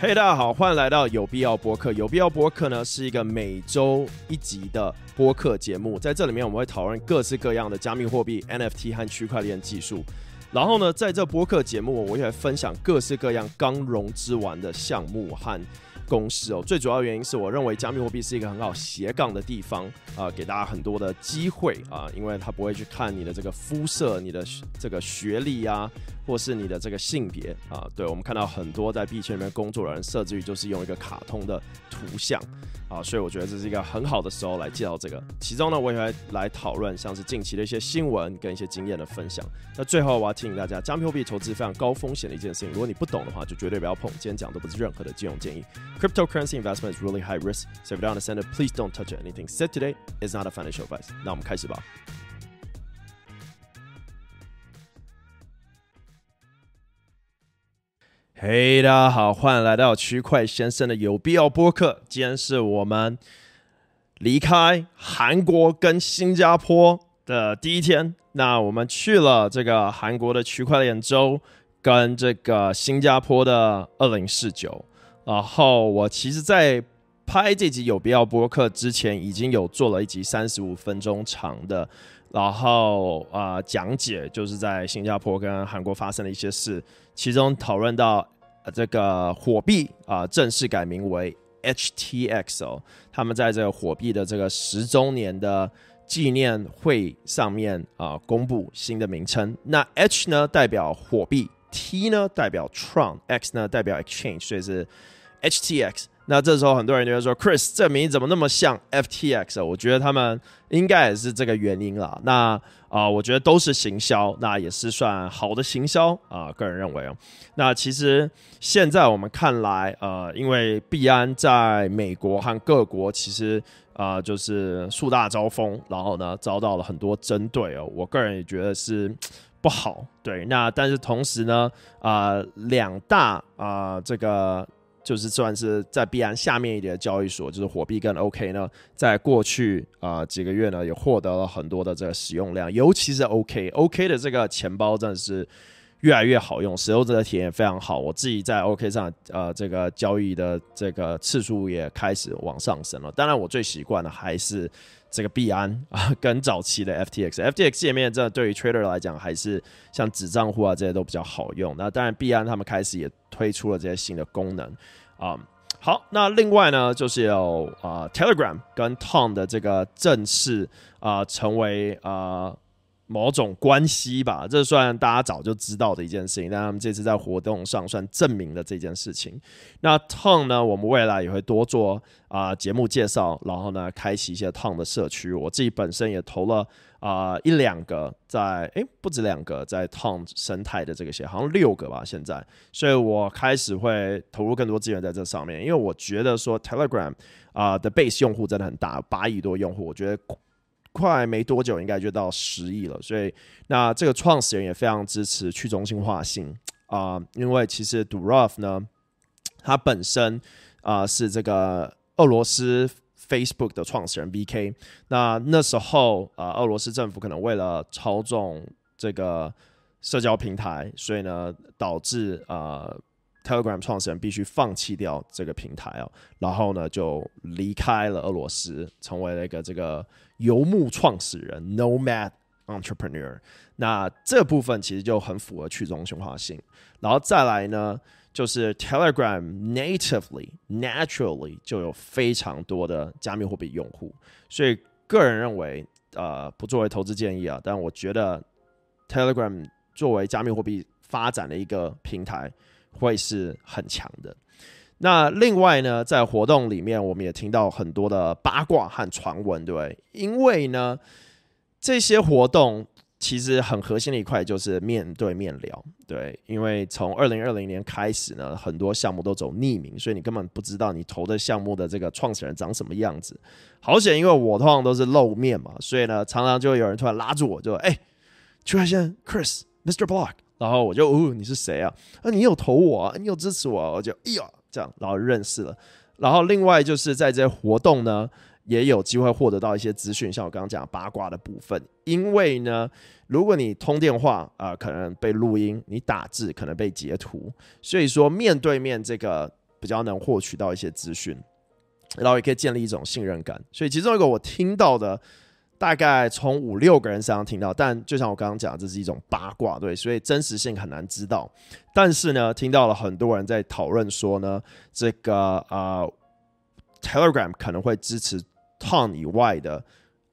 嘿大家好，欢迎来到有必要播客。有必要播客呢是一个每周一集的播客节目，在这里面我们会讨论各式各样的加密货币、NFT 和区块链技术。然后呢，在这播客节目，我也会分享各式各样刚融资完的项目和公司哦。最主要原因是我认为加密货币是一个很好斜杠的地方啊、给大家很多的机会啊、因为他不会去看你的这个肤色、你的这个学历啊。或是你的这个性别啊，对，我们看到很多在币圈里面工作的人，设置于就是用一个卡通的图像啊，所以我觉得这是一个很好的时候来介绍这个。其中呢，我也会来讨论像是近期的一些新闻跟一些经验的分享。那最后我要提醒大家，加密货币投资非常高风险的一件事情，如果你不懂的话，就绝对不要碰。今天讲的都不是任何的金融建议。Cryptocurrency investment is really high risk, so if you don't understand it, please don't touch. Anything said today is not a financial advice. 那我们开始吧。嘿大家好，欢迎来到区块先生的有必要播客。今天是我们离开韩国跟新加坡的第一天。那我们去了这个韩国的区块链周，跟这个新加坡的二零四九。然后我其实，在拍这集有必要播客之前，已经有做了一集三十五分钟长的，然后啊、讲解，就是在新加坡跟韩国发生的一些事，其中讨论到。这个火币啊，正式改名为 HTX 哦。他们在这个火币的这个十周年的纪念会上面啊，公布新的名称。那 H 呢代表火币，T 呢代表 Tron，X 呢代表 Exchange，所以是 HTX。那这时候很多人就会说，Chris 这名怎么那么像 FTX？我觉得他们应该也是这个原因啦。那啊、呃，我觉得都是行销，那也是算好的行销啊、个人认为哦。那其实现在我们看来，呃，因为币安在美国和各国其实啊、就是树大招风，然后呢遭到了很多针对哦。我个人也觉得是不好。对，那但是同时呢，啊、两大啊、这个。就是算是在币安下面一点的交易所，就是火币跟 OK 呢，在过去啊、几个月呢，也获得了很多的这个使用量，尤其是 OK，OK 的这个钱包真的是越来越好用，使用者的体验非常好。我自己在 OK 上呃这个交易的这个次数也开始往上升了。当然，我最习惯的还是这个币安啊，跟早期的 FTX，FTX 界面这对于 Trader 来讲还是像子账户啊这些都比较好用。那当然，币安他们开始也。推出了这些新的功能啊好，那另外呢，就是有啊、Telegram 跟 Ton 的这个正式啊、成为啊。某种关系吧，这算大家早就知道的一件事情，但他们这次在活动上算证明了这件事情。那 Ton 呢，我们未来也会多做啊、节目介绍，然后呢，开启一些 Ton 的社区。我自己本身也投了啊、一两个在，诶，不止两个在 Ton 生态的这个些，好像六个吧现在。所以我开始会投入更多资源在这上面，因为我觉得说 Telegram 啊、的 base 用户真的很大，八亿多用户，我觉得。快没多久，应该就到十亿了。所以，那这个创始人也非常支持去中心化性啊、因为其实 Durov 呢，他本身啊、是这个俄罗斯 Facebook 的创始人 VK。那那时候啊、俄罗斯政府可能为了操纵这个社交平台，所以呢，导致啊。Telegram 创始人必须放弃掉这个平台哦，然后呢就离开了俄罗斯，成为了一个这个游牧创始人 （Nomad Entrepreneur）。那这部分其实就很符合去中心化性。然后再来呢，就是 Telegram natively、naturally 就有非常多的加密货币用户，所以个人认为，呃，不作为投资建议啊，但我觉得 Telegram 作为加密货币发展的一个平台。会是很强的。那另外呢，在活动里面，我们也听到很多的八卦和传闻，对？因为呢，这些活动其实很核心的一块就是面对面聊，对。因为从二零二零年开始呢，很多项目都走匿名，所以你根本不知道你投的项目的这个创始人长什么样子。好险，因为我通常都是露面嘛，所以呢，常常就会有人突然拉住我，就哎，区块链 Chris，Mr. Block。然后我就哦，你是谁啊？啊，你有投我啊？你有支持我啊？我就哎呀，这样，然后认识了。然后另外就是在这些活动呢，也有机会获得到一些资讯，像我刚刚讲八卦的部分。因为呢，如果你通电话啊，呃，可能被录音；你打字可能被截图。所以说面对面这个比较能获取到一些资讯，然后也可以建立一种信任感。所以其中一个我听到的。大概从五六个人身上听到，但就像我刚刚讲，这是一种八卦，对，所以真实性很难知道。但是呢，听到了很多人在讨论说呢，这个呃，Telegram 可能会支持 Ton 以外的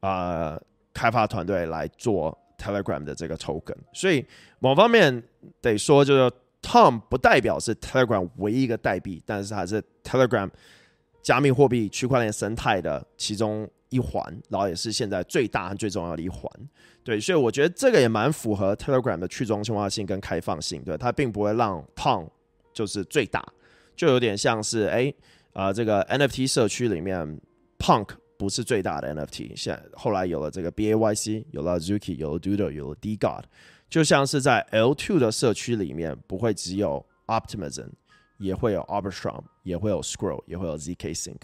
呃开发团队来做 Telegram 的这个 token。所以某方面得说，就是 Ton 不代表是 Telegram 唯一一个代币，但是它是 Telegram 加密货币区块链生态的其中。一环，然后也是现在最大和最重要的一环，对，所以我觉得这个也蛮符合 Telegram 的去中心化性跟开放性，对，它并不会让 Ton 就是最大，就有点像是哎啊、呃、这个 NFT 社区里面 Punk 不是最大的 NFT，现在后来有了这个 BAYC，有了 Zuki，有了 Doodle，有了 D God，就像是在 L2 的社区里面不会只有 Optimism，也会有 Arbitrum，也会有 Scroll，也会有 ZK Sync。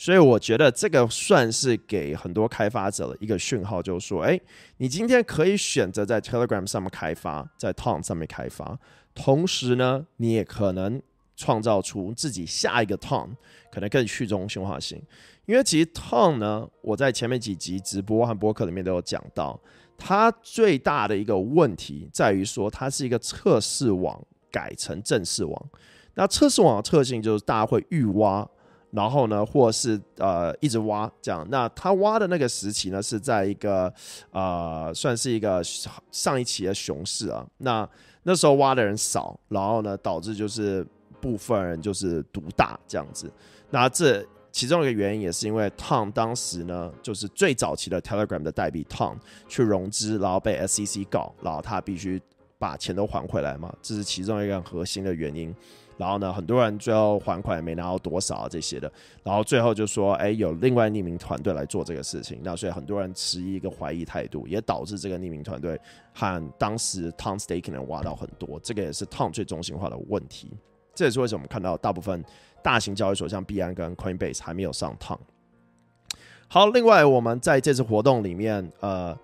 所以我觉得这个算是给很多开发者的一个讯号，就是说，哎，你今天可以选择在 Telegram 上面开发，在 Ton 上面开发，同时呢，你也可能创造出自己下一个 Ton，可能更去中心化型。因为其实 Ton 呢，我在前面几集直播和播客里面都有讲到，它最大的一个问题在于说，它是一个测试网改成正式网。那测试网的特性就是大家会预挖。然后呢，或是呃一直挖这样，那他挖的那个时期呢，是在一个呃算是一个上一期的熊市啊。那那时候挖的人少，然后呢导致就是部分人就是独大这样子。那这其中一个原因也是因为 Ton 当时呢就是最早期的 Telegram 的代币 Ton 去融资，然后被 SEC 告，然后他必须把钱都还回来嘛，这是其中一个核心的原因。然后呢，很多人最后还款也没拿到多少啊这些的，然后最后就说，哎，有另外匿名团队来做这个事情，那所以很多人持一个怀疑态度，也导致这个匿名团队和当时 Ton Staking 能挖到很多，这个也是 Ton 最中心化的问题。这也是为什么我们看到大部分大型交易所像币安跟 Coinbase 还没有上 Ton。好，另外我们在这次活动里面，呃。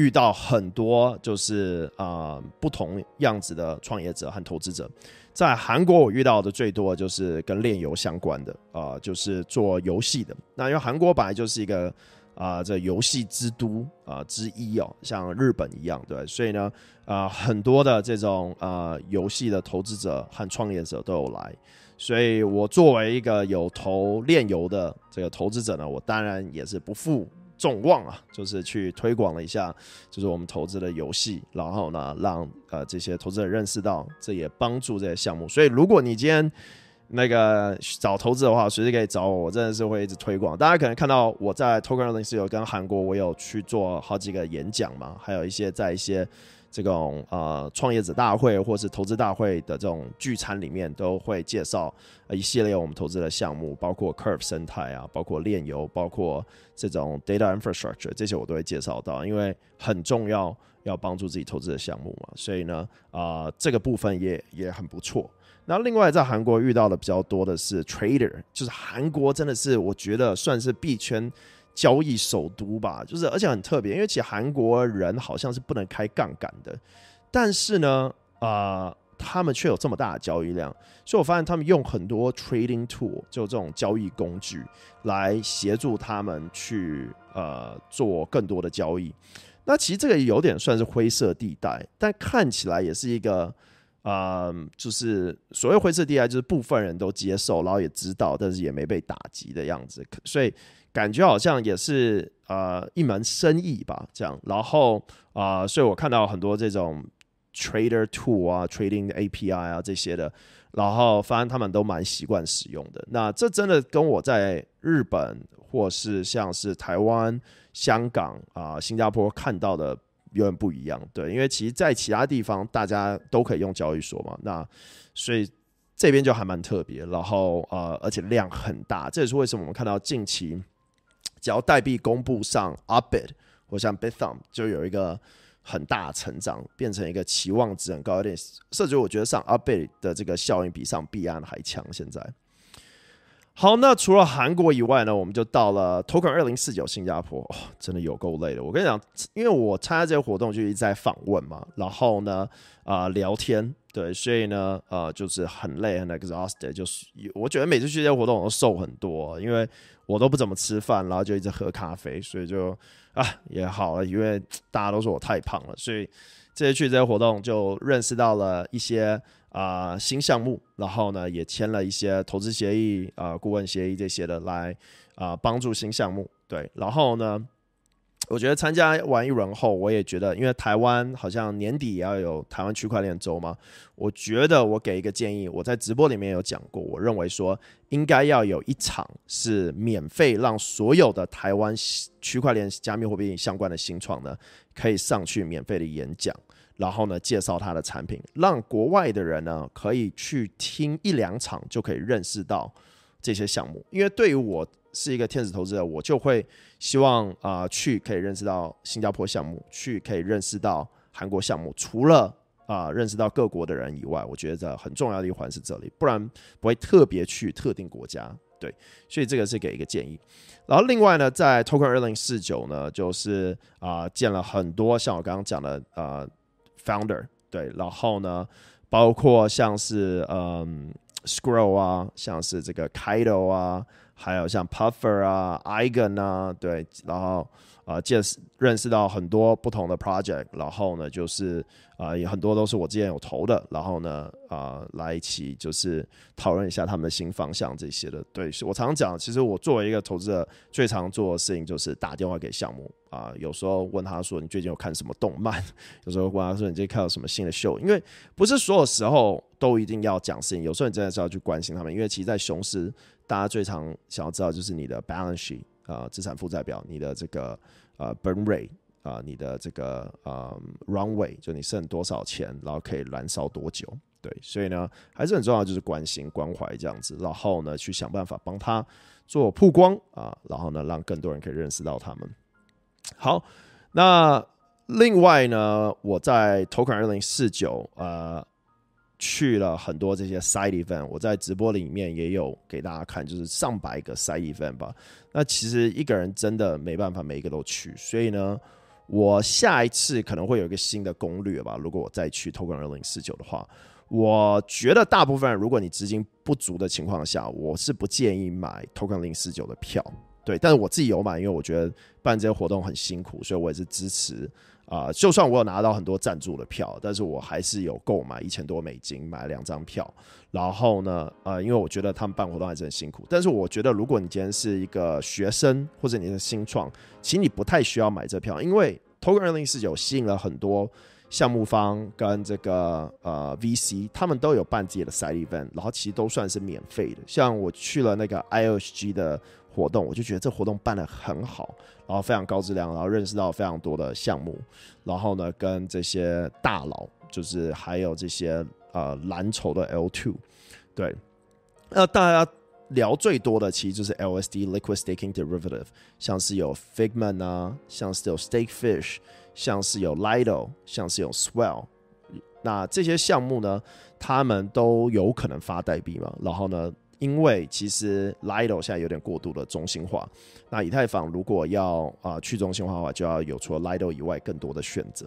遇到很多就是啊、不同样子的创业者和投资者，在韩国我遇到的最多就是跟炼油相关的啊、就是做游戏的。那因为韩国本来就是一个啊、这游戏之都啊、之一哦，像日本一样，对，所以呢啊、很多的这种啊游戏的投资者和创业者都有来，所以我作为一个有投炼油的这个投资者呢，我当然也是不负。众望啊，就是去推广了一下，就是我们投资的游戏，然后呢，让呃这些投资者认识到，这也帮助这些项目。所以，如果你今天那个找投资的话，随时可以找我，我真的是会一直推广。大家可能看到我在 Token 2014有跟韩国，我有去做好几个演讲嘛，还有一些在一些。这种呃创业者大会或是投资大会的这种聚餐里面，都会介绍一系列我们投资的项目，包括 Curve 生态啊，包括炼油，包括这种 Data Infrastructure，这些我都会介绍到，因为很重要，要帮助自己投资的项目嘛。所以呢，啊、这个部分也也很不错。那另外在韩国遇到的比较多的是 Trader，就是韩国真的是我觉得算是币圈。交易首都吧，就是而且很特别，因为其实韩国人好像是不能开杠杆的，但是呢，呃，他们却有这么大的交易量，所以我发现他们用很多 trading tool，就这种交易工具来协助他们去呃做更多的交易。那其实这个有点算是灰色地带，但看起来也是一个啊、呃，就是所谓灰色地带，就是部分人都接受，然后也知道，但是也没被打击的样子，所以。感觉好像也是呃一门生意吧，这样，然后啊、所以我看到很多这种 trader tool 啊、trading API 啊这些的，然后发现他们都蛮习惯使用的。那这真的跟我在日本或是像是台湾、香港啊、新加坡看到的有点不一样，对，因为其实在其他地方大家都可以用交易所嘛，那所以这边就还蛮特别，然后呃而且量很大，这也是为什么我们看到近期。只要代币公布上 Upbit 或像 b i t h u m 就有一个很大成长，变成一个期望值很高一点，甚至我觉得上 Upbit 的这个效应比上币安还强。现在，好，那除了韩国以外呢，我们就到了 Token 二零四九新加坡，真的有够累的。我跟你讲，因为我参加这个活动就一直在访问嘛，然后呢，啊、聊天，对，所以呢，呃，就是很累，很 exhausted，就是我觉得每次去这些活动我都瘦很多，因为我都不怎么吃饭，然后就一直喝咖啡，所以就啊也好了，因为大家都说我太胖了，所以这次去这些活动就认识到了一些啊、新项目，然后呢也签了一些投资协议啊、顾问协议这些的来啊、帮助新项目，对，然后呢。我觉得参加完一轮后，我也觉得，因为台湾好像年底也要有台湾区块链周嘛，我觉得我给一个建议，我在直播里面有讲过，我认为说应该要有一场是免费让所有的台湾区块链加密货币相关的新创呢，可以上去免费的演讲，然后呢介绍他的产品，让国外的人呢可以去听一两场就可以认识到这些项目，因为对于我。是一个天使投资者，我就会希望啊、去可以认识到新加坡项目，去可以认识到韩国项目。除了啊、认识到各国的人以外，我觉得很重要的一环是这里，不然不会特别去特定国家。对，所以这个是给一个建议。然后另外呢，在 Token 二零四九呢，就是啊、呃、见了很多像我刚刚讲的啊、呃、founder，对，然后呢包括像是嗯 Scroll 啊，像是这个 Kido 啊。还有像 Puffer 啊，Eigen 啊，对，然后啊，见识认识到很多不同的 project，然后呢，就是啊，也很多都是我之前有投的，然后呢，啊，来一起就是讨论一下他们的新方向这些的。对，我常常讲，其实我作为一个投资者，最常做的事情就是打电话给项目啊，有时候问他说你最近有看什么动漫，有时候问他说你最近看到什么新的秀，因为不是所有时候都一定要讲事情，有时候你真的是要去关心他们，因为其实，在熊市。大家最常想要知道就是你的 balance sheet、呃，资产负债表，你的这个呃 burn rate 啊、呃，你的这个呃 runway，就你剩多少钱，然后可以燃烧多久？对，所以呢还是很重要，就是关心关怀这样子，然后呢去想办法帮他做曝光啊，然后呢让更多人可以认识到他们。好，那另外呢，我在 Token 二零四九呃。去了很多这些 side event，我在直播里面也有给大家看，就是上百个 side event 吧。那其实一个人真的没办法每一个都去，所以呢，我下一次可能会有一个新的攻略吧。如果我再去 Token 二零四九的话，我觉得大部分如果你资金不足的情况下，我是不建议买 Token 零四九的票。对，但是我自己有买，因为我觉得办这些活动很辛苦，所以我也是支持。啊、就算我有拿到很多赞助的票，但是我还是有购买一千多美金买两张票。然后呢，呃，因为我觉得他们办活动还是很辛苦。但是我觉得，如果你今天是一个学生或者你是新创，其实你不太需要买这票，因为 Token 二零四有吸引了很多项目方跟这个呃 VC，他们都有办自己的 side event，然后其实都算是免费的。像我去了那个 IOG 的。活动我就觉得这活动办得很好，然后非常高质量，然后认识到非常多的项目，然后呢跟这些大佬，就是还有这些呃蓝筹的 L two，对，那大家聊最多的其实就是 LSD Liquid Staking Derivative，像是有 Figment 啊，像是有 Stakefish，像是有 Lido，像是有 Swell，那这些项目呢，他们都有可能发代币嘛，然后呢。因为其实 Lido 现在有点过度的中心化，那以太坊如果要啊、去中心化的话，就要有除了 Lido 以外更多的选择。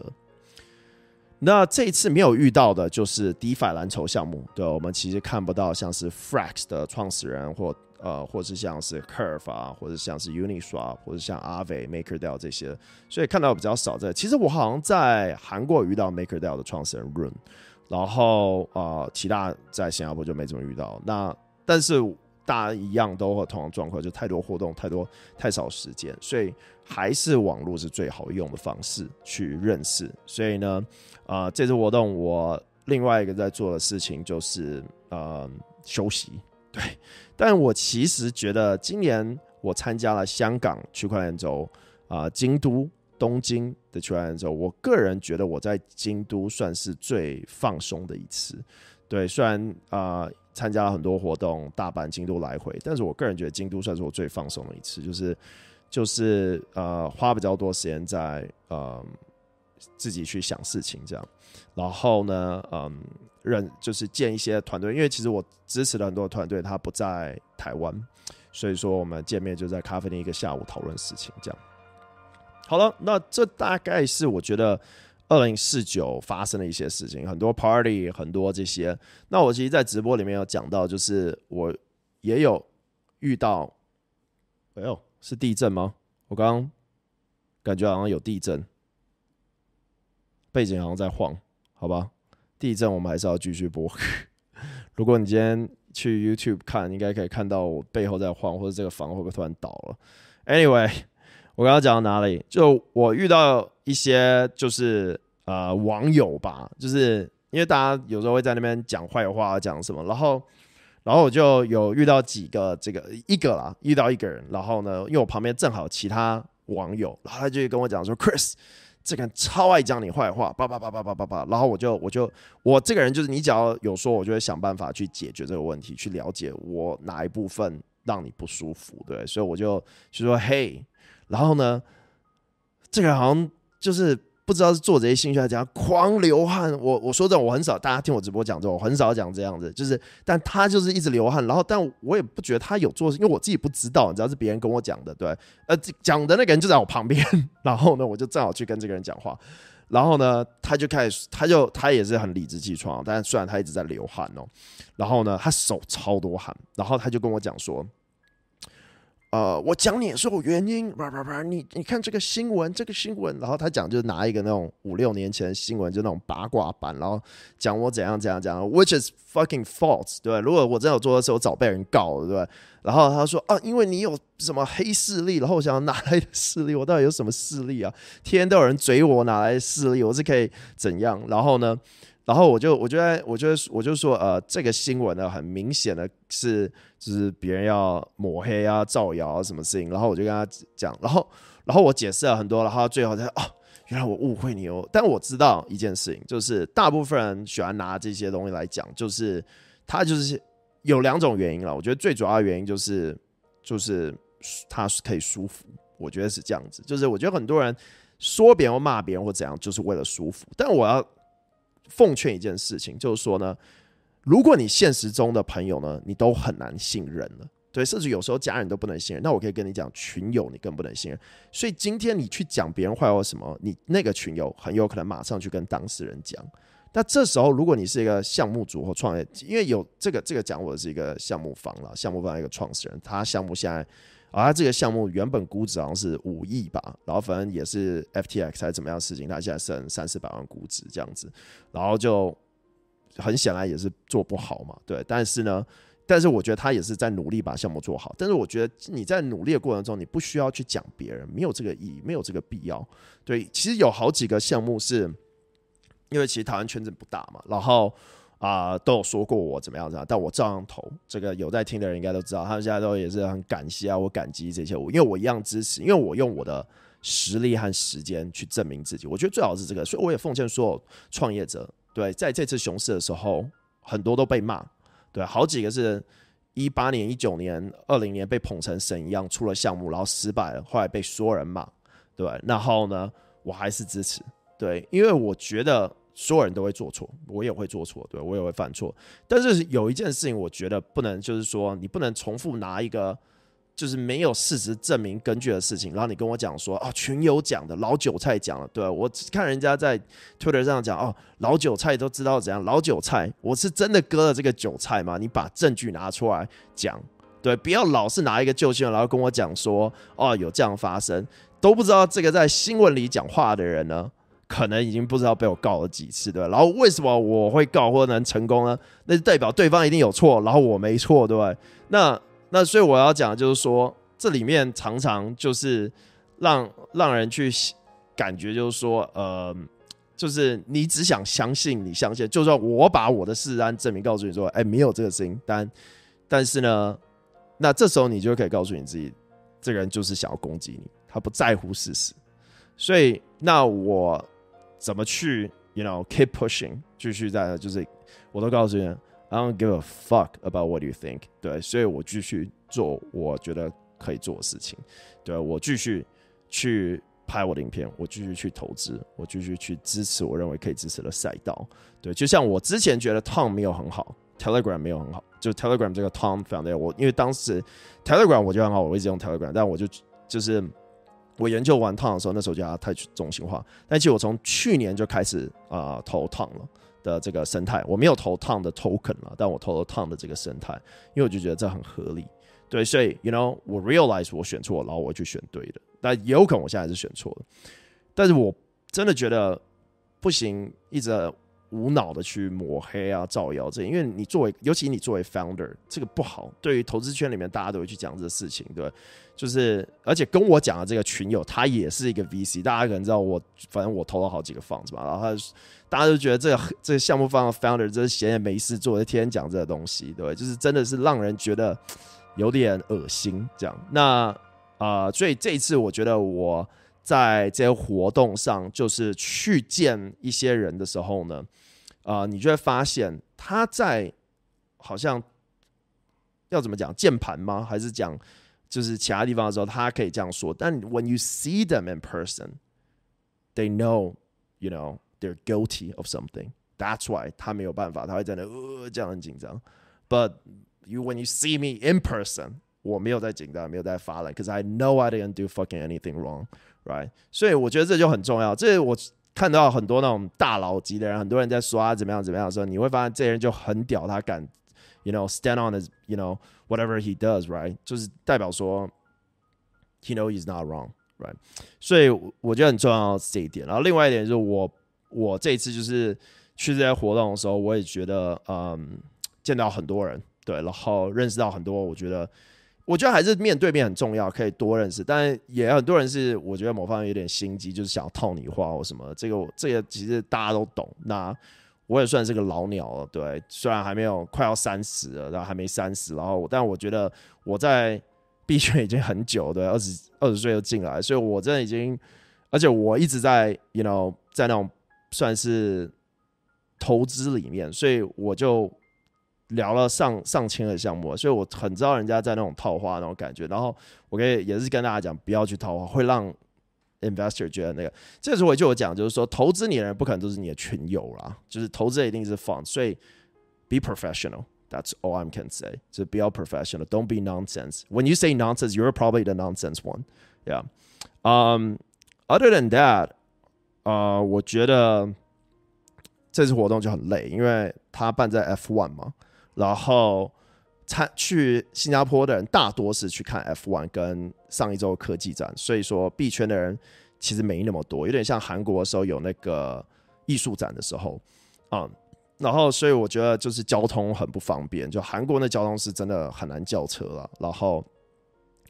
那这一次没有遇到的就是 DeFi 蓝筹项目，对，我们其实看不到像是 Frax 的创始人或呃，或是像是 Curve 啊，或者像是 Uniswap，或者像 Aave、MakerDAO 这些，所以看到比较少。在其实我好像在韩国遇到 MakerDAO 的创始人 Run，然后呃，其他在新加坡就没怎么遇到。那但是大家一样都和同样状况，就太多活动，太多太少时间，所以还是网络是最好用的方式去认识。所以呢，啊、这次活动我另外一个在做的事情就是呃休息。对，但我其实觉得今年我参加了香港区块链周啊，京都、东京的区块链周，我个人觉得我在京都算是最放松的一次。对，虽然啊。参加了很多活动，大阪、京都来回，但是我个人觉得京都算是我最放松的一次，就是就是呃花比较多时间在呃自己去想事情这样，然后呢，嗯，认就是建一些团队，因为其实我支持了很多团队，他不在台湾，所以说我们见面就在咖啡店一个下午讨论事情这样。好了，那这大概是我觉得。二零四九发生的一些事情，很多 party，很多这些。那我其实，在直播里面有讲到，就是我也有遇到，哎呦，是地震吗？我刚刚感觉好像有地震，背景好像在晃，好吧？地震我们还是要继续播。如果你今天去 YouTube 看，应该可以看到我背后在晃，或者这个房会不会突然倒了？Anyway，我刚刚讲到哪里？就我遇到一些就是。呃，网友吧，就是因为大家有时候会在那边讲坏话，讲什么，然后，然后我就有遇到几个这个一个啦，遇到一个人，然后呢，因为我旁边正好其他网友，然后他就跟我讲说，Chris，这个人超爱讲你坏话，叭叭叭叭叭叭叭，然后我就我就我这个人就是你只要有说，我就会想办法去解决这个问题，去了解我哪一部分让你不舒服，对，所以我就就说嘿，然后呢，这个人好像就是。不知道是做这些兴趣还是怎样，狂流汗。我我说这种我很少，大家听我直播讲这种，我很少讲这样子。就是，但他就是一直流汗，然后，但我也不觉得他有做，因为我自己不知道，你知道是别人跟我讲的，对。呃，讲的那个人就在我旁边，然后呢，我就正好去跟这个人讲话，然后呢，他就开始，他就他也是很理直气壮，但是虽然他一直在流汗哦，然后呢，他手超多汗，然后他就跟我讲说。呃，我讲你也是有原因，不不不，你你看这个新闻，这个新闻，然后他讲就是拿一个那种五六年前的新闻，就那种八卦版，然后讲我怎样怎样怎样，which is fucking false，对？如果我真的有做的时候，早被人告了，对吧？然后他说啊，因为你有什么黑势力，然后我想哪来的势力？我到底有什么势力啊？天天都有人追我，哪来的势力？我是可以怎样？然后呢？然后我就，我觉得，我觉得，我就说，呃，这个新闻呢，很明显的是，就是别人要抹黑啊、造谣啊，什么事情。然后我就跟他讲，然后，然后我解释了很多，然后最后他说，哦，原来我误会你哦。但我知道一件事情，就是大部分人喜欢拿这些东西来讲，就是他就是有两种原因了。我觉得最主要的原因就是，就是他可以舒服。我觉得是这样子，就是我觉得很多人说别人或骂别人或怎样，就是为了舒服。但我要。奉劝一件事情，就是说呢，如果你现实中的朋友呢，你都很难信任了，对，甚至有时候家人都不能信任，那我可以跟你讲，群友你更不能信任。所以今天你去讲别人坏话什么，你那个群友很有可能马上去跟当事人讲。那这时候，如果你是一个项目组或创业，因为有这个这个讲我是一个项目方了，项目方一个创始人，他项目现在。而他这个项目原本估值好像是五亿吧，然后反正也是 FTX 还是怎么样的事情，他现在剩三四百万估值这样子，然后就很显然也是做不好嘛，对。但是呢，但是我觉得他也是在努力把项目做好。但是我觉得你在努力的过程中，你不需要去讲别人，没有这个意义，没有这个必要。对，其实有好几个项目是，因为其实台湾圈子不大嘛，然后。啊、都有说过我怎么样怎么样，但我照样投。这个有在听的人应该都知道，他们现在都也是很感谢啊，我感激这些，我因为我一样支持，因为我用我的实力和时间去证明自己。我觉得最好是这个，所以我也奉劝所有创业者，对，在这次熊市的时候，很多都被骂，对，好几个是一八年、一九年、二零年被捧成神一样出了项目，然后失败了，后来被所有人骂，对，然后呢，我还是支持，对，因为我觉得。所有人都会做错，我也会做错，对，我也会犯错。但是有一件事情，我觉得不能，就是说你不能重复拿一个就是没有事实证明根据的事情，然后你跟我讲说啊，群友讲的，老韭菜讲的，对，我看人家在 Twitter 上讲哦，老韭菜都知道怎样，老韭菜，我是真的割了这个韭菜吗？你把证据拿出来讲，对，不要老是拿一个旧新闻，然后跟我讲说哦，有这样发生，都不知道这个在新闻里讲话的人呢。可能已经不知道被我告了几次，对吧？然后为什么我会告或者能成功呢？那就代表对方一定有错，然后我没错，对吧？那那所以我要讲的就是说，这里面常常就是让让人去感觉就是说，呃，就是你只想相信，你相信，就算我把我的事实证明告诉你说，哎，没有这个事情，但但是呢，那这时候你就可以告诉你自己，这个人就是想要攻击你，他不在乎事实，所以那我。怎么去，you know, keep pushing，继续在，就是我都告诉你，I don't give a fuck about what you think，对，所以我继续做我觉得可以做的事情，对，我继续去拍我的影片，我继续去投资，我继续去支持我认为可以支持的赛道，对，就像我之前觉得 Tom 没有很好，Telegram 没有很好，就 Telegram 这个 Tom found 我因为当时 Telegram 我觉得很好，我一直用 Telegram，但我就就是我研究玩烫的时候，那时候叫它太中心化。但其实我从去年就开始啊、呃、投烫了的这个生态，我没有投烫的 token 了，但我投了烫的这个生态，因为我就觉得这很合理。对，所以 you know 我 realize 我选错，然后我去选对的，但也有可能我现在是选错了。但是我真的觉得不行，一直。无脑的去抹黑啊、造谣这，因为你作为，尤其你作为 founder，这个不好。对于投资圈里面，大家都会去讲这个事情，对，就是而且跟我讲的这个群友，他也是一个 VC，大家可能知道我，反正我投了好几个房子嘛，然后他大家都觉得这个 这个项目方的 founder 真是闲着没事做，就天天讲这个东西，对，就是真的是让人觉得有点恶心这样。那啊、呃，所以这一次我觉得我在这些活动上，就是去见一些人的时候呢。啊、呃，你就会发现他在好像要怎么讲键盘吗？还是讲就是其他地方的时候，他可以这样说。但 when you see them in person, they know, you know, they're guilty of something. That's why 他没有办法，他会在那呃这样很紧张。But you when you see me in person，我没有在紧张，没有在发冷，because I know I didn't do fucking anything wrong, right？所以我觉得这就很重要。这我。看到很多那种大佬级的人，很多人在说他怎么样怎么样的时候，你会发现这些人就很屌，他敢，you know stand on his you know whatever he does right，就是代表说，he know he's not wrong right，所以我觉得很重要这一点。然后另外一点就是我我这一次就是去这些活动的时候，我也觉得嗯见到很多人，对，然后认识到很多，我觉得。我觉得还是面对面很重要，可以多认识。但也很多人是我觉得某方面有点心机，就是想要套你话或什么。这个这个其实大家都懂。那我也算是个老鸟了，对，虽然还没有快要三十了，然后还没三十，然后但我觉得我在币圈已经很久，对，二十二十岁就进来，所以我真的已经，而且我一直在，you know，在那种算是投资里面，所以我就。聊了上上千个项目，所以我很知道人家在那种套话那种感觉。然后我可以也是跟大家讲，不要去套话，会让 investor 觉得那个。这个时候我就有讲，就是说投资你的人不可能都是你的群友啦，就是投资一定是 fund 所以 be professional。That's all I can say。就不要 professional。Don't be nonsense。When you say nonsense, you're probably the nonsense one. Yeah. Um. Other than that，啊、我觉得这次活动就很累，因为他办在 F1 嘛。然后参去新加坡的人大多是去看 F1 跟上一周科技展，所以说币圈的人其实没那么多，有点像韩国的时候有那个艺术展的时候啊、然后所以我觉得就是交通很不方便，就韩国那交通是真的很难叫车了。然后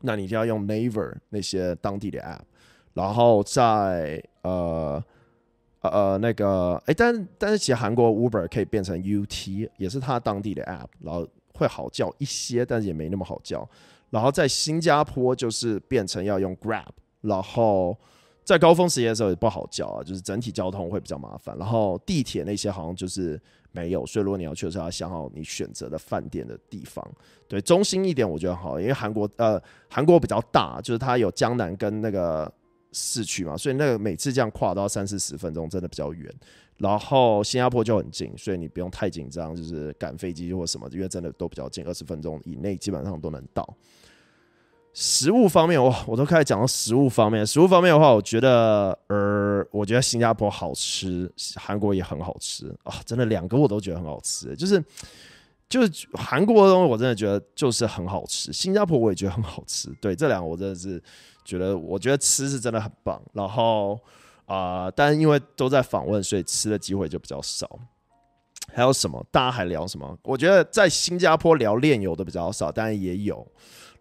那你就要用 Naver 那些当地的 App，然后在呃。呃那个，哎，但但是其实韩国 Uber 可以变成 UT，也是它当地的 App，然后会好叫一些，但是也没那么好叫。然后在新加坡就是变成要用 Grab，然后在高峰时间的时候也不好叫啊，就是整体交通会比较麻烦。然后地铁那些好像就是没有，所以如果你要去的时候，要想好你选择的饭店的地方。对，中心一点我觉得好，因为韩国呃韩国比较大，就是它有江南跟那个。市区嘛，所以那个每次这样跨都要三四十分钟，真的比较远。然后新加坡就很近，所以你不用太紧张，就是赶飞机或什么，因为真的都比较近，二十分钟以内基本上都能到。食物方面，哇，我都开始讲到食物方面。食物方面的话，我觉得，呃，我觉得新加坡好吃，韩国也很好吃啊，真的两个我都觉得很好吃。就是就是韩国的东西，我真的觉得就是很好吃。新加坡我也觉得很好吃，对，这两个我真的是。觉得我觉得吃是真的很棒，然后啊、但因为都在访问，所以吃的机会就比较少。还有什么？大家还聊什么？我觉得在新加坡聊链游的比较少，但也有。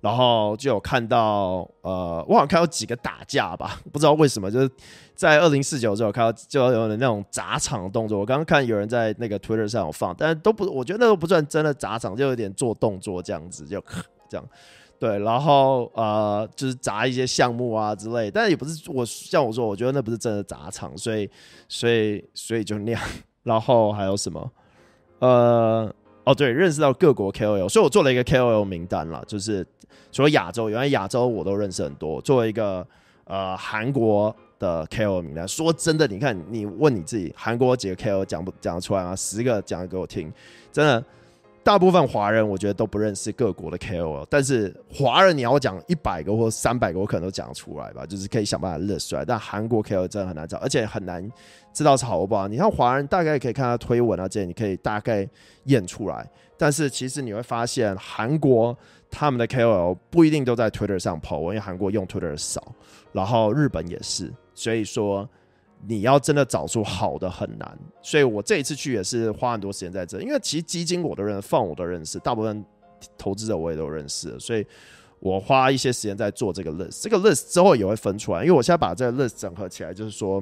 然后就有看到，呃，我好像看到几个打架吧，不知道为什么，就是在二零四九之后看到就有那种砸场的动作。我刚刚看有人在那个 Twitter 上有放，但是都不，我觉得那都不算真的砸场，就有点做动作这样子，就这样。对，然后呃，就是砸一些项目啊之类，但也不是我像我说，我觉得那不是真的砸场，所以所以所以就那样。然后还有什么？呃，哦对，认识到各国 KOL，所以我做了一个 KOL 名单了，就是除了亚洲，原来亚洲我都认识很多。作为一个呃韩国的 KOL 名单，说真的，你看你问你自己，韩国几个 KOL 讲不讲得出来吗？十个讲给我听，真的。大部分华人我觉得都不认识各国的 KOL，但是华人你要讲一百个或三百个，我可能都讲得出来吧，就是可以想办法列出来。但韩国 KOL 真的很难找，而且很难知道是好不好。你像华人大概可以看他推文啊这些，你可以大概验出来。但是其实你会发现，韩国他们的 KOL 不一定都在 Twitter 上跑因为韩国用 Twitter 少，然后日本也是，所以说。你要真的找出好的很难，所以我这一次去也是花很多时间在这，因为其实基金我都认，放我都认识，大部分投资者我也都认识，所以我花一些时间在做这个 list，这个 list 之后也会分出来，因为我现在把这个 list 整合起来，就是说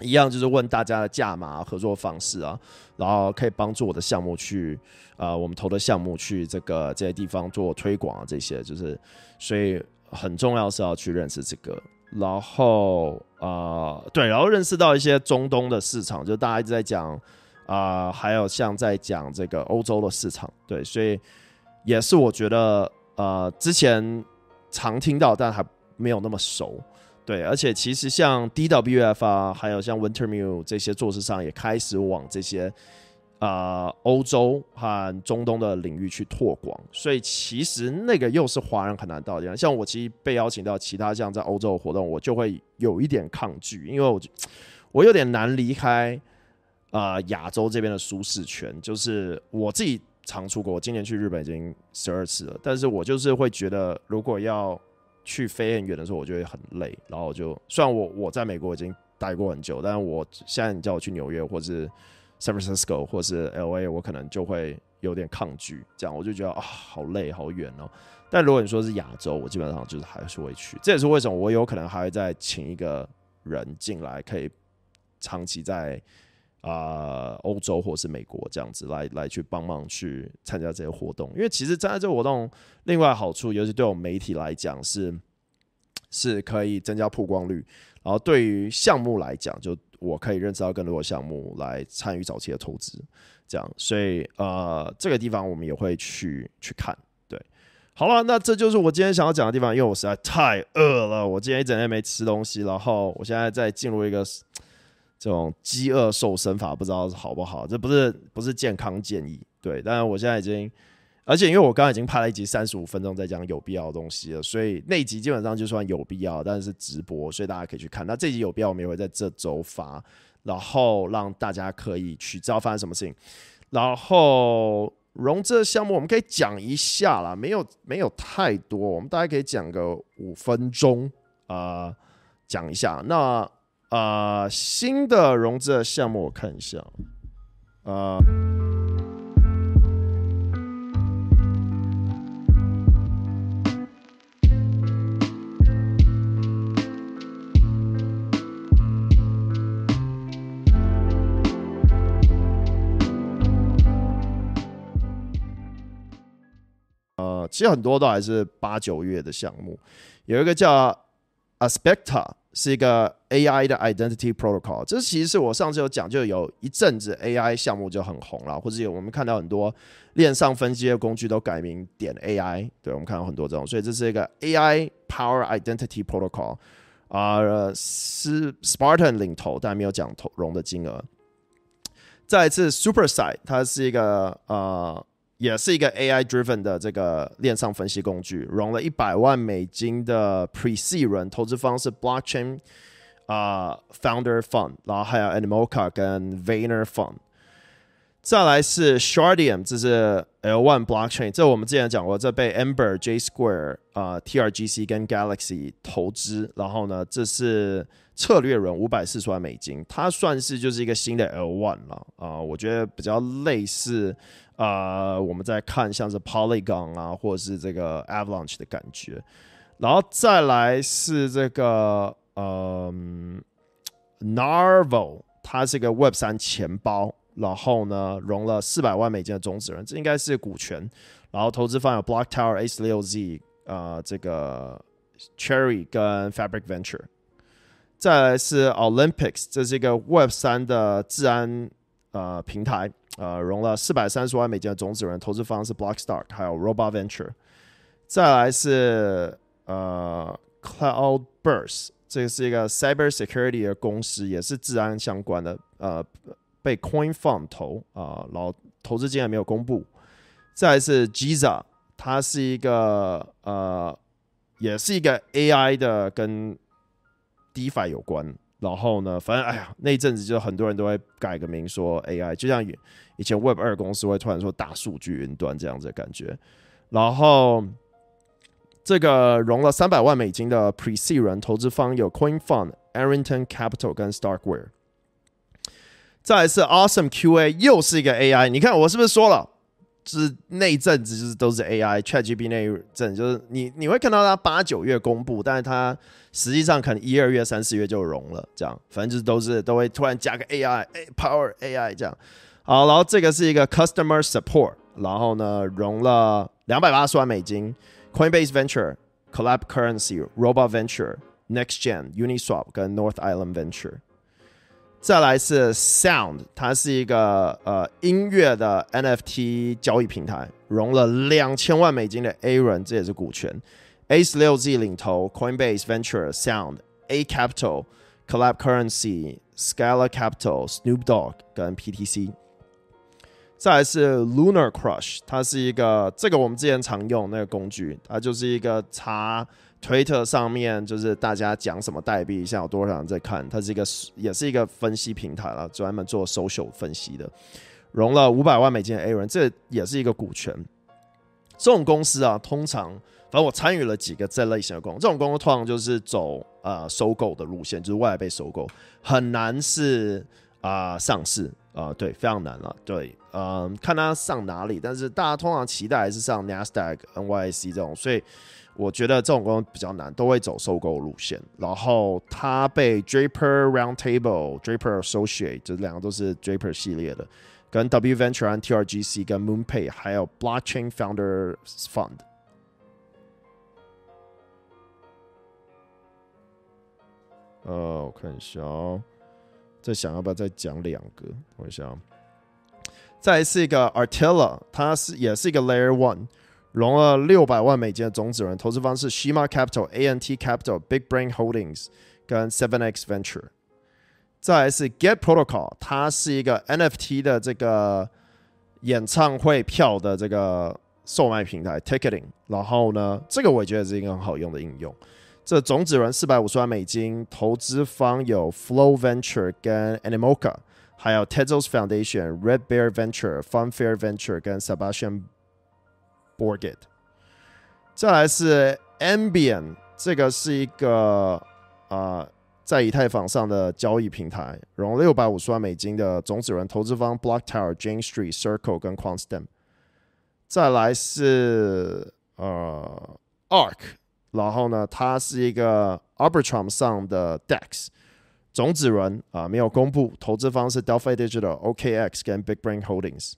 一样就是问大家的价码、合作方式啊，然后可以帮助我的项目去啊、我们投的项目去这个这些地方做推广啊，这些就是所以很重要是要去认识这个。然后啊、对，然后认识到一些中东的市场，就大家一直在讲啊、还有像在讲这个欧洲的市场，对，所以也是我觉得呃，之前常听到，但还没有那么熟，对，而且其实像 DWF 啊，还有像 Wintermute 这些做市上也开始往这些。啊，欧洲和中东的领域去拓广，所以其实那个又是华人很难到的地方。像我其实被邀请到其他像在欧洲的活动，我就会有一点抗拒，因为我我有点难离开啊亚洲这边的舒适圈。就是我自己常出国，今年去日本已经十二次了，但是我就是会觉得，如果要去飞很远的时候，我就会很累。然后就虽然我我在美国已经待过很久，但是我现在你叫我去纽约或是。San Francisco 或是 LA，我可能就会有点抗拒，这样我就觉得啊，好累，好远哦。但如果你说是亚洲，我基本上就是还是会去。这也是为什么我有可能还会再请一个人进来，可以长期在啊欧洲或是美国这样子来来去帮忙去参加这些活动。因为其实参加这个活动，另外好处，尤其对我们媒体来讲，是是可以增加曝光率。然后对于项目来讲，就我可以认识到更多的项目来参与早期的投资，这样，所以呃，这个地方我们也会去去看。对，好了，那这就是我今天想要讲的地方，因为我实在太饿了，我今天一整天没吃东西，然后我现在在进入一个这种饥饿瘦身法，不知道好不好？这不是不是健康建议，对，但是我现在已经。而且因为我刚刚已经拍了一集三十五分钟在讲有必要的东西了，所以那集基本上就算有必要，但是直播，所以大家可以去看。那这集有必要，我们也会在这周发，然后让大家可以去知道发生什么事情。然后融资的项目我们可以讲一下啦，没有没有太多，我们大概可以讲个五分钟啊，讲一下。那，呃，新的融资的项目我看一下啊，其实很多都还是八九月的项目，有一个叫 Aspecta，是一个 AI 的 Identity Protocol。这其实是我上次有讲，就有一阵子 AI 项目就很红了，或者有我们看到很多链上分析的工具都改名点 AI，对，我们看到很多这种，所以这是一个 AI Power Identity Protocol 啊、呃，是 Spartan 领头，但没有讲投融的金额。再一次 Superside，它是一个呃。也是一个 AI driven 的这个链上分析工具，融了一百万美金的 Pre C 轮，投资方是 Blockchain 啊、Founder Fund，然后还有 Animoca 跟 Vayner Fund。再来是 Shardium，这是 L1 Blockchain，这我们之前讲过，这被 Amber、J Square 啊、TRGC 跟 Galaxy 投资，然后呢，这是策略轮五百四十万美金，它算是就是一个新的 L1 了啊、我觉得比较类似。啊、我们在看像是 Polygon 啊，或者是这个 Avalanche 的感觉，然后再来是这个嗯 Narval，它是一个 Web 三钱包，然后呢融了四百万美金的种子轮，这应该是股权，然后投资方有 Block Tower、A 十六 Z 啊，这个 Cherry 跟 Fabric Venture，再来是 Olympics，这是一个 Web 三的治安呃平台。呃，融了四百三十万美金的种子轮，投资方是 Blockstart，还有 Robot Venture。再来是呃 Cloudburst，这个是一个 Cyber Security 的公司，也是治安相关的。呃，被 Coin Fund 投啊、呃，然后投资金额没有公布。再来是 Giza，它是一个呃，也是一个 AI 的，跟 DeFi 有关。然后呢，反正哎呀，那一阵子就很多人都会改个名说 AI，就像以前 Web 二公司会突然说大数据云端这样子的感觉。然后这个融了三百万美金的 Pre C 轮投资方有 Coin Fund、Arrington Capital 跟 Starkware。再一次 Awesome QA，又是一个 AI。你看我是不是说了？就是那一阵子就是都是 AI，ChatGPT 那一阵就是你你会看到它八九月公布，但是它实际上可能一二月、三四月就融了，这样反正就是都是都会突然加个 AI，A Power AI 这样。好，然后这个是一个 Customer Support，然后呢融了两百八十万美金，Coinbase Venture、Collab Currency、Robot Venture、NextGen、Uniswap 跟 North Island Venture。再来是 Sound，它是一个呃音乐的 NFT 交易平台，融了两千万美金的 A 轮，这也是股权。A 十六 Z 领投，Coinbase Venture、Sound、A Capital、Collab Currency，Scala Capital、Snoop Dogg 跟 PTC。再来是 Lunar Crush，它是一个这个我们之前常用那个工具，它就是一个查。推特上面就是大家讲什么代币，现在有多少人在看？它是一个也是一个分析平台了，专门做 social 分析的，融了五百万美金的 A 轮，这也是一个股权。这种公司啊，通常反正我参与了几个这类型的公司，这种公司通常就是走呃收购的路线，就是未来被收购，很难是啊、上市啊、对，非常难了，对，嗯、看它上哪里，但是大家通常期待还是上 nasda、NYSE 这种，所以。我觉得这种公司比较难，都会走收购路线。然后它被 Draper Roundtable、Draper Associate，这两个都是 Draper 系列的，跟 W Venture、TRGC、跟 MoonPay，还有 Blockchain Founders Fund。呃，我看一下哦，再想要不要再讲两个？我想，再是一个 Artilla，它是也是一个 Layer One。融了六百万美金的种子轮，投资方是 Shima Capital、ANT Capital、Big Brain Holdings 跟 Seven X Venture。再来是 Get Protocol，它是一个 NFT 的这个演唱会票的这个售卖平台 Ticketing。然后呢，这个我觉得是一个很好用的应用。这种子轮四百五十万美金，投资方有 Flow Venture 跟 Animoca，还有 Tezos Foundation、Red Bear Venture、Funfair Venture 跟 Sebastian。Bourget，再来是 Ambien，这个是一个啊、呃，在以太坊上的交易平台，融六百五十万美金的种子轮，投资方 Block Tower、Jane Street、Circle 跟 Quantstamp。再来是呃 Arc，然后呢，它是一个 Arbitrum 上的 DEX 种子轮啊、没有公布，投资方是 Delphi Digital、OKX 跟 Big Brain Holdings。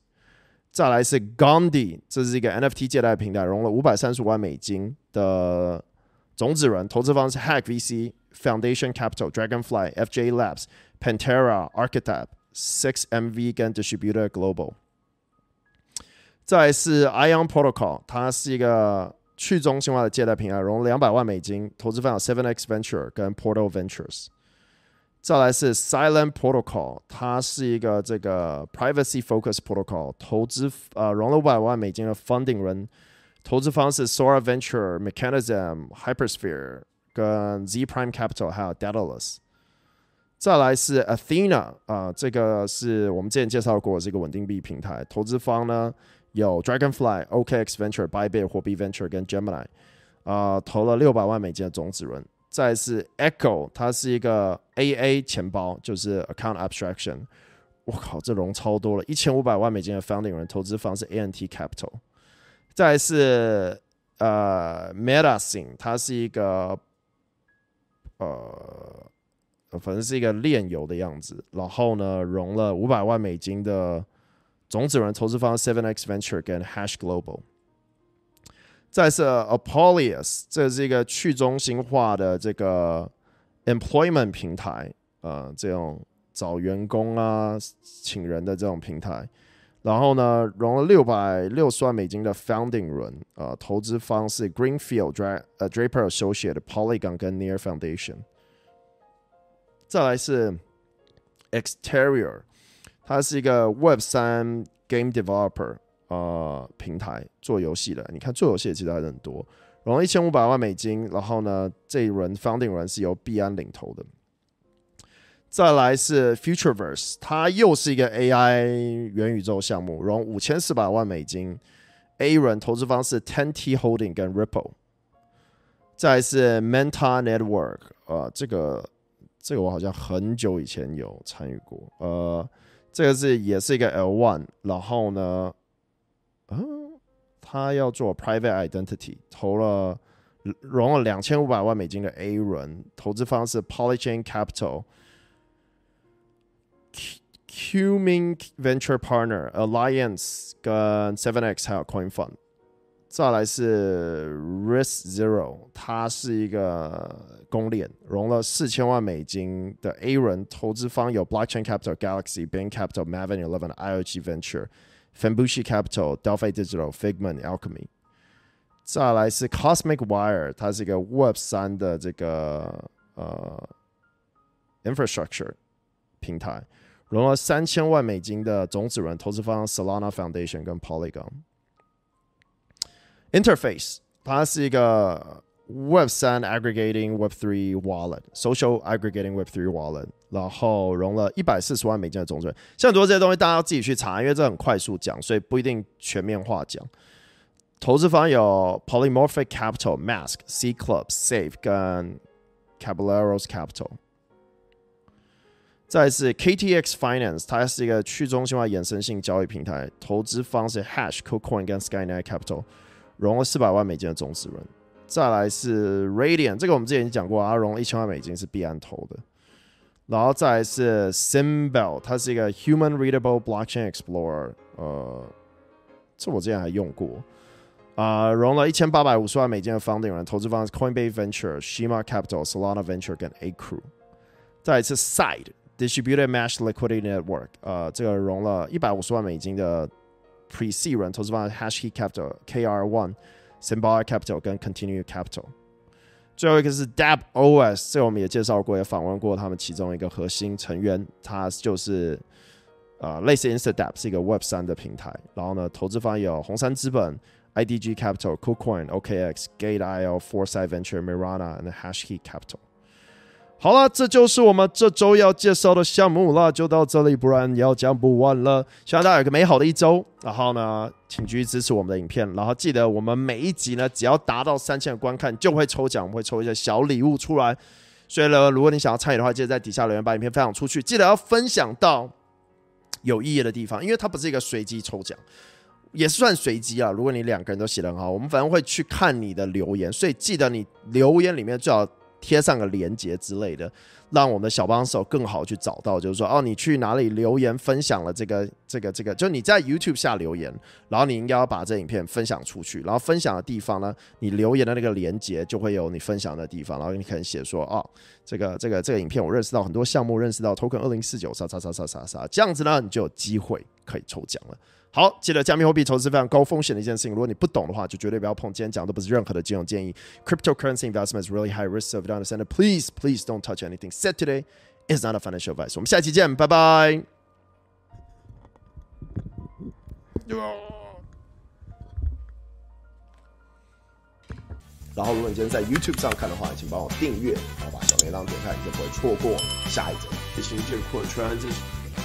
再来是 Gondi，这是一个 NFT 借贷平台，融了五百三十五万美金的种子轮，投资方是 Hack VC、Foundation Capital、Dragonfly、FJ Labs、Pantera、Archetype、Six MV 跟 Distributor Global。再来是 Ion Protocol，它是一个去中心化的借贷平台，融了两百万美金，投资方有 Seven X Venture 跟 Portal Ventures。再来是 Silent Protocol，它是一个这个 Privacy Focus Protocol，投资呃融了五百万美金的 Funding 轮，投资方是 Sora Venture、Mechanism、Hypersphere 跟 Z Prime Capital，还有 Daedalus。再来是 Athena，啊、呃，这个是我们之前介绍过的这个稳定币平台，投资方呢有 Dragonfly、OKX Venture、Bybit 货币 Venture 跟 Gemini，啊、呃，投了六百万美金的种子轮。再是 Echo，它是一个 AA 钱包，就是 Account Abstraction。我靠，这融超多了，一千五百万美金的 Founding 人投资方是 ANT Capital。再是呃 Metasin，它是一个呃，反正是一个炼油的样子。然后呢，融了五百万美金的种子人投资方 Seven X Venture 跟 Hash Global。再是 Apolius，这是一个去中心化的这个 employment 平台，呃，这种找员工啊、请人的这种平台。然后呢，融了六百六十万美金的 founding 轮，呃，投资方是 Greenfield、Dra 呃 Draper Associates、Polygon 跟 Near Foundation。再来是 Exterior，它是一个 Web 三 game developer。呃平台做游戏的，你看做游戏的其实还是很多，然后一千五百万美金，然后呢，这一轮 founding 轮是由币安领投的。再来是 Futureverse，它又是一个 AI 元宇宙项目，融五千四百万美金，A 轮投资方是 Ten T Holding 跟 Ripple。再是 Manta Network，呃，这个这个我好像很久以前有参与过，呃，这个是也是一个 L1，然后呢，他要做 Private Identity，投了融了两千五百万美金的 A 轮，投资方是 Polychain Capital。Cuming Venture Partner Alliance 跟 Seven X 还有 Coin Fund，再来是 Risk Zero，它是一个公链，融了四千万美金的 A 轮，投资方有 Blockchain Capital、Galaxy、Bain Capital、Maven Eleven、IOG Venture、Fenbushi Capital、Delphi Digital、Figment、Alchemy。再来是 Cosmic Wire，它是一个 Web 三的这个呃 Infrastructure 平台。融了三千万美金的种子轮，投资方 Solana Foundation 跟 Polygon。Interface 它是一个 Web 三 Aggregating Web Three Wallet，Social Aggregating Web Three Wallet，然后融了一百四十万美金的种子轮。像很多这些东西，大家要自己去查，因为这很快速讲，所以不一定全面化讲。投资方有 Polymorphic Capital、Mask、C Club、Safe 跟 Caballeros Capital。再是 KTX Finance，它是一个去中心化衍生性交易平台，投资方是 Hash、KuCoin 跟 Skynet Capital，融了四百万美金的种子轮。再来是 Radian，这个我们之前已经讲过，它融了一千万美金是币安投的。然后再来是 Symbol，它是一个 Human Readable Blockchain Explorer，呃，这我之前还用过，啊、呃，融了一千八百五十万美金的 Funding 轮，投资方是 Coinbase Venture、Shima Capital、Solana Venture 跟 A-Crew。再来是 Side。Distributed Mesh Liquidity Network，呃，这个融了一百五十万美金的 Pre-Seed 轮，投资方是 Hashkey Capital、KR One、Symbolic Capital 跟 Continue Capital。最后一个是 Dap OS，这我们也介绍过，也访问过他们其中一个核心成员，他就是呃类似 Insta，DAP 是一个 Web 三的平台。然后呢，投资方有红杉资本、IDG Capital、KuCoin、OKX、Gate.io、Foresight Venture、Mirana 和 Hashkey Capital。好了，这就是我们这周要介绍的项目了，就到这里，不然要讲不完了。希望大家有个美好的一周，然后呢，请继续支持我们的影片，然后记得我们每一集呢，只要达到三千观看就会抽奖，我们会抽一些小礼物出来。所以呢，如果你想要参与的话，记得在底下留言把影片分享出去，记得要分享到有意义的地方，因为它不是一个随机抽奖，也是算随机啊。如果你两个人都写得很好，我们反正会去看你的留言，所以记得你留言里面最好。贴上个链接之类的，让我们的小帮手更好去找到。就是说，哦，你去哪里留言分享了这个、这个、这个，就你在 YouTube 下留言，然后你应该要把这影片分享出去。然后分享的地方呢，你留言的那个链接就会有你分享的地方。然后你可能写说，哦，这个、这个、这个影片我认识到很多项目，认识到 Token 二零四九啥啥啥啥啥啥，这样子呢，你就有机会可以抽奖了。好，记得加密货币投资非常高风险的一件事情。如果你不懂的话，就绝对不要碰。今天讲的不是任何的金融建议。Cryptocurrency investment is really high risk, so if you don't understand it, please, please don't touch anything said today. It's not a financial advice. 我们下期见，拜拜。然后，如果你今天在 YouTube 上看的话，请帮我订阅，然后把小铃铛点开，你就不会错过下一则。谢谢这个扩张。